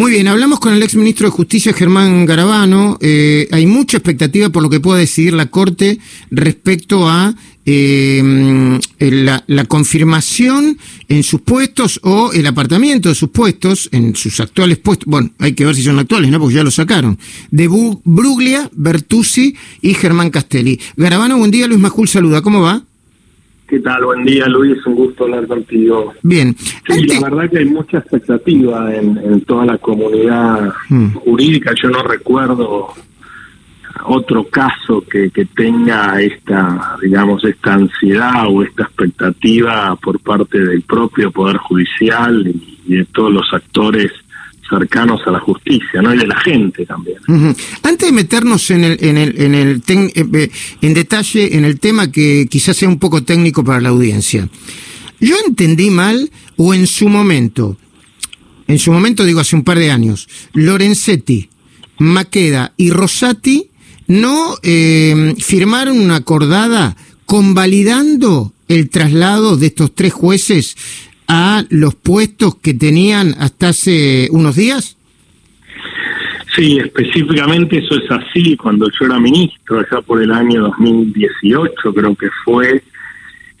Muy bien, hablamos con el ex ministro de Justicia, Germán Garabano. Eh, hay mucha expectativa por lo que pueda decidir la Corte respecto a eh, la, la, confirmación en sus puestos o el apartamiento de sus puestos, en sus actuales puestos. Bueno, hay que ver si son actuales, ¿no? Porque ya lo sacaron. De Bruglia, Bertuzzi y Germán Castelli. Garabano, buen día. Luis Majul saluda. ¿Cómo va? ¿Qué tal? Buen día, Luis. Un gusto hablar contigo. Bien. Sí, la verdad que hay mucha expectativa en, toda la comunidad hmm. jurídica. Yo no recuerdo otro caso que, que tenga esta, digamos, esta ansiedad o esta expectativa por parte del propio Poder Judicial y de todos los actores cercanos a la justicia, ¿no? Y de la gente también. Antes de meternos en el, en el, en el eh, eh, en detalle en el tema que quizás sea un poco técnico para la audiencia. Yo entendí mal o en su momento, en su momento digo hace un par de años, Lorenzetti, Maqueda y Rosati no eh, firmaron una acordada convalidando el traslado de estos tres jueces a los puestos que tenían hasta hace unos días? Sí, específicamente eso es así. Cuando yo era ministro, allá por el año 2018 creo que fue,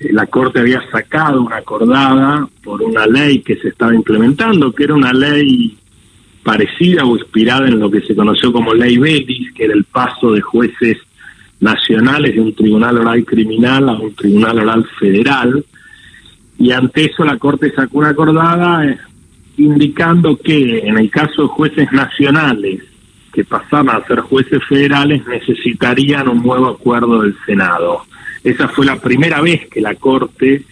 eh, la Corte había sacado una acordada por una ley que se estaba implementando, que era una ley parecida o inspirada en lo que se conoció como ley Betis, que era el paso de jueces nacionales de un tribunal oral criminal a un tribunal oral federal y ante eso la Corte sacó una acordada eh, indicando que en el caso de jueces nacionales que pasaban a ser jueces federales necesitarían un nuevo acuerdo del Senado. Esa fue la primera vez que la Corte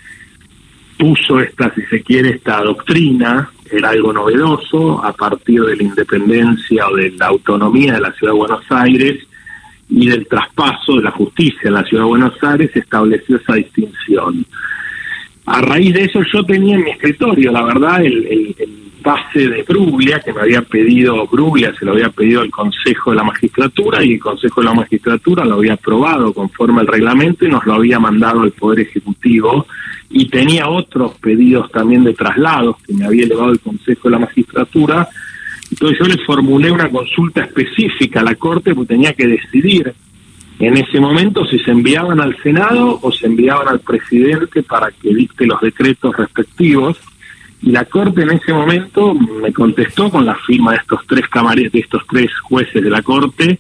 puso esta, si se quiere, esta doctrina, era algo novedoso, a partir de la independencia o de la autonomía de la Ciudad de Buenos Aires y del traspaso de la justicia en la Ciudad de Buenos Aires, estableció esa distinción. A raíz de eso yo tenía en mi escritorio, la verdad, el, el, pase de Bruglia, que me había pedido Bruglia, se lo había pedido al Consejo de la Magistratura y el Consejo de la Magistratura lo había aprobado conforme al reglamento y nos lo había mandado al Poder Ejecutivo y tenía otros pedidos también de traslados que me había elevado el Consejo de la Magistratura. Entonces yo le formulé una consulta específica a la Corte porque tenía que decidir en ese momento si se enviaban al Senado o se enviaban al presidente para que dicte los decretos respectivos. Y la Corte en ese momento me contestó con la firma de estos tres camareros, de estos tres jueces de la Corte,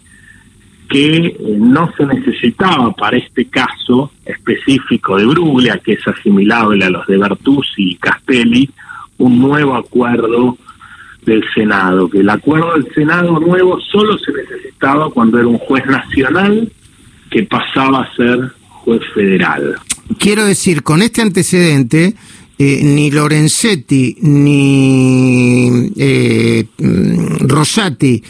que eh, no se necesitaba para este caso específico de Bruglia, que es asimilable a los de Bertuzzi y Castelli, un nuevo acuerdo del Senado, que el acuerdo del Senado nuevo solo se necesitaba cuando era un juez nacional que pasaba a ser juez federal. Quiero decir, con este antecedente, eh, ni Lorenzetti, ni eh, Rosati,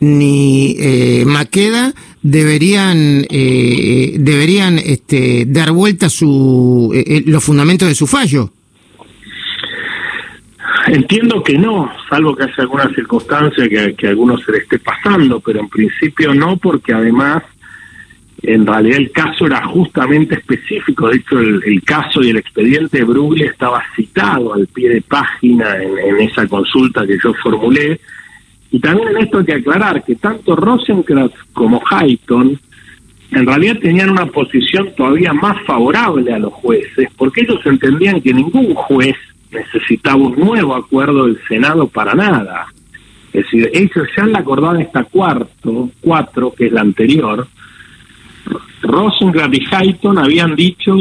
ni eh, Maqueda deberían deberían este, dar vuelta su los fundamentos de su fallo. Entiendo que no, salvo que haya alguna circunstancia que, que a alguno se le esté pasando, pero en principio no, porque además en realidad el caso era justamente específico, de hecho el, caso y el expediente de Bruglia estaba citado al pie de página en, esa consulta que yo formulé, y también en esto hay que aclarar que tanto Rosencrantz como Hayton en realidad tenían una posición todavía más favorable a los jueces, porque ellos entendían que ningún juez necesitaba un nuevo acuerdo del Senado para nada. Es decir, ellos ya en la acordada esta cuarto, cuatro, que es la anterior, Rosengrad y Hayton habían dicho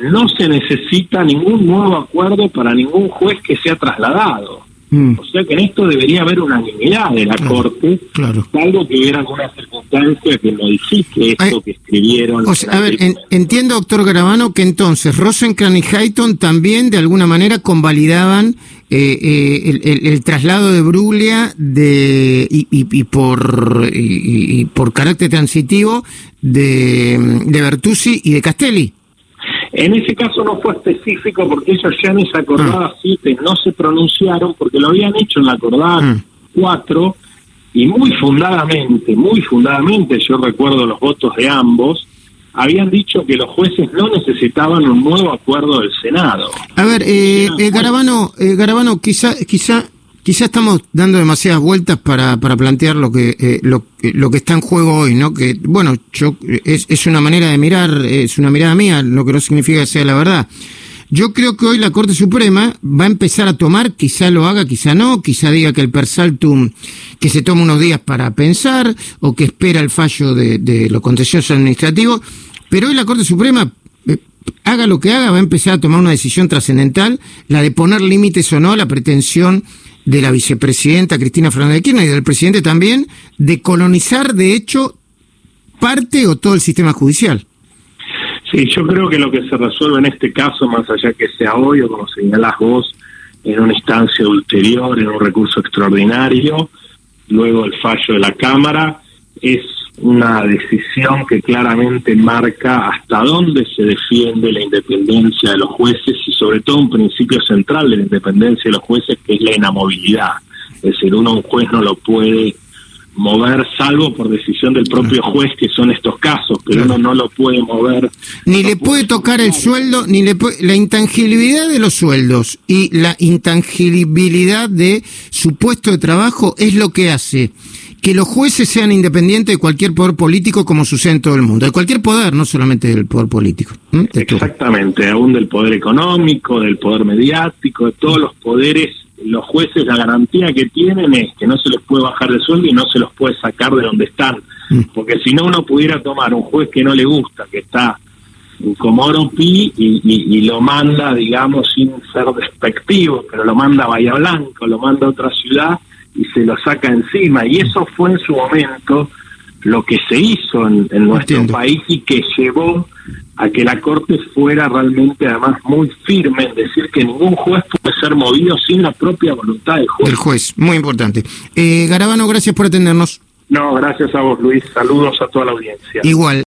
no se necesita ningún nuevo acuerdo para ningún juez que sea trasladado. Mm. O sea que en esto debería haber unanimidad de la Corte, claro. salvo que hubiera alguna circunstancia que modifique esto que escribieron. a ver, entiendo, doctor Garabano, que entonces Rosencrantz y Hayton también de alguna manera convalidaban eh, eh, el, traslado de Bruglia de, y, por, y, por carácter transitivo de, de Bertuzzi y de Castelli. En ese caso no fue específico porque ellos ya en esa acordada 7 ah. no se pronunciaron porque lo habían hecho en la acordada 4 mm. y muy fundadamente, muy fundadamente, yo recuerdo los votos de ambos, habían dicho que los jueces no necesitaban un nuevo acuerdo del Senado. A ver, eh, eh Garabano, eh, Garabano, quizá, quizá quizá estamos dando demasiadas vueltas para, para plantear lo que, eh, lo, lo, que está en juego hoy, ¿no? Que, bueno, yo, es, es una manera de mirar, es una mirada mía, lo que no significa que sea la verdad. Yo creo que hoy la Corte Suprema va a empezar a tomar, quizá lo haga, quizá no, quizá diga que el persaltum, que se toma unos días para pensar, o que espera el fallo de, de lo contencioso administrativo, pero hoy la Corte Suprema eh, haga lo que haga, va a empezar a tomar una decisión trascendental, la de poner límites o no a la pretensión de la vicepresidenta Cristina Fernández de Kirchner y del presidente también, de colonizar de hecho parte o todo el sistema judicial. Sí, yo creo que lo que se resuelve en este caso, más allá que sea hoy o como señalás vos, en una instancia ulterior, en un recurso extraordinario, luego el fallo de la Cámara, es una decisión que claramente marca hasta dónde se defiende la independencia de los jueces y sobre todo un principio central de la independencia de los jueces que es la inamovilidad. Es decir, uno un juez no lo puede mover salvo por decisión del propio juez que son estos casos pero uno no lo puede mover ni le puede, tocar el sueldo ni le puede, la intangibilidad de los sueldos y la intangibilidad de su puesto de trabajo es lo que hace que los jueces sean independientes de cualquier poder político como sucede en todo el mundo, de cualquier poder, no solamente del poder político. Exactamente, aún del poder económico, del poder mediático, de todos los poderes, los jueces la garantía que tienen es que no se les puede bajar de sueldo y no se los puede sacar de donde están, porque si no uno pudiera tomar un juez que no le gusta, que está en Comoro Pi y, y, y, lo manda, digamos, sin ser despectivo, pero lo manda a Bahía Blanca, lo manda a otra ciudad y se lo saca encima. Y eso fue en su momento lo que se hizo en, en nuestro Entiendo. país y que llevó a que la Corte fuera realmente además muy firme en decir que ningún juez puede ser movido sin la propia voluntad del juez. El juez, muy importante. Eh, Garabano, gracias por atendernos. No, gracias a vos, Luis. Saludos a toda la audiencia. Igual.